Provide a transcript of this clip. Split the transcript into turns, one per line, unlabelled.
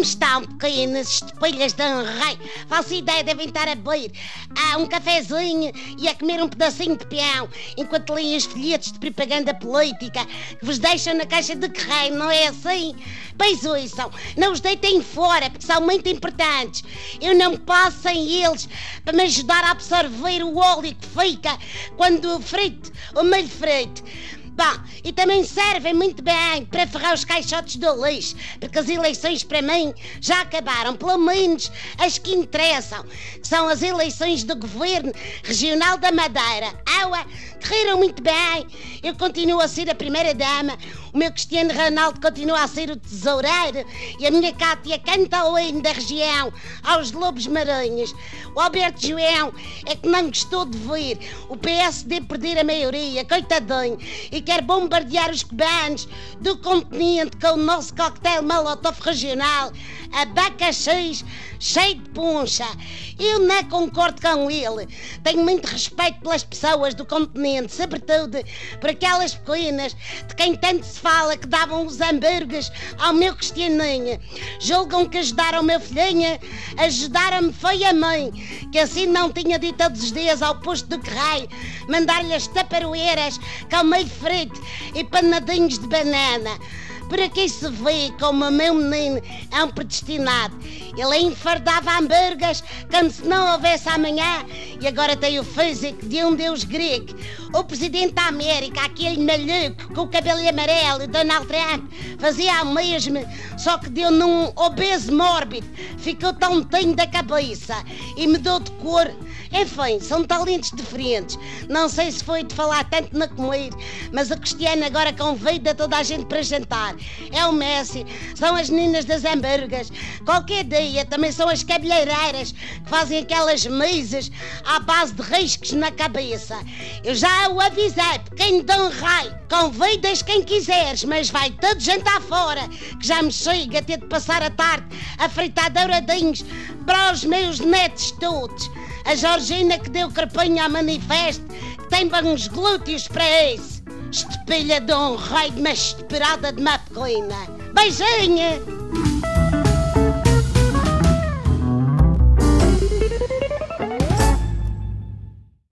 Como estão, pequenas estupilhas de um rei? Falsa ideia, devem estar a beber ah, um cafezinho e a comer um pedacinho de peão enquanto leem os folhetos de propaganda política que vos deixam na caixa de correio, não é assim? Pois ouçam, não os deitem fora porque são muito importantes. Eu não passo sem eles para me ajudar a absorver o óleo que fica quando frito o milho frito. E também servem muito bem para ferrar os caixotes do lixo, porque as eleições para mim já acabaram, pelo menos as que interessam, que são as eleições do Governo Regional da Madeira. Aua, correram muito bem, eu continuo a ser a primeira-dama, o meu Cristiano Ronaldo continua a ser o tesoureiro e a minha Cátia canta o hino da região aos lobos maranhos. O Alberto João é que não gostou de ver o PSD perder a maioria, coitadinho, e quer bombardear os cubanos do continente com o nosso coquetel Molotov regional, abacaxis cheio de puncha. Eu não concordo com ele. Tenho muito respeito pelas pessoas do continente, sobretudo por aquelas pequenas de quem tanto se fala que davam os hambúrgueres ao meu Cristianinho. Julgam que ajudaram o meu filhinho, ajudaram-me foi a mãe, que assim não tinha de ir todos os dias ao posto do correio, mandar-lhe as taparoeiras com meio frito e panadinhos de banana. Por aqui se vê como o meu menino é um predestinado. Ele enfardava hambúrgueres como se não houvesse amanhã e agora tem o físico de um deus grego. O presidente da América, aquele maluco com o cabelo amarelo, Donald Trump, fazia o mesmo, só que deu num obeso mórbido. Ficou tontinho da cabeça e mudou de cor. Enfim, são talentos diferentes. Não sei se foi de falar tanto na comida, mas o Cristiano agora convida toda a gente para jantar. É o Messi, são as meninas das hambúrgueres. Qualquer dia também são as cabeleireiras que fazem aquelas mesas à base de riscos na cabeça. Eu já o avisei, quem dá um raio, convidas quem quiseres, mas vai todo jantar fora, que já me chega a ter de passar a tarde a fritar douradinhos para os meus netos todos. A Georgina que deu carpinho ao manifesto, tem bons glúteos para isso. Estepilha de um rei uma esperada de pequena. Beijinho!